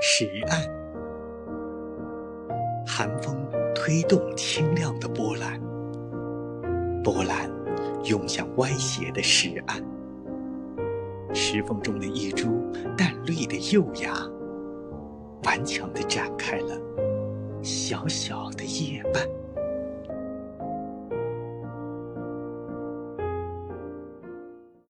石岸寒风推动清亮的波澜波澜涌向歪斜的石岸。石缝中的一株淡绿的幼芽顽强地展开了小小的叶瓣。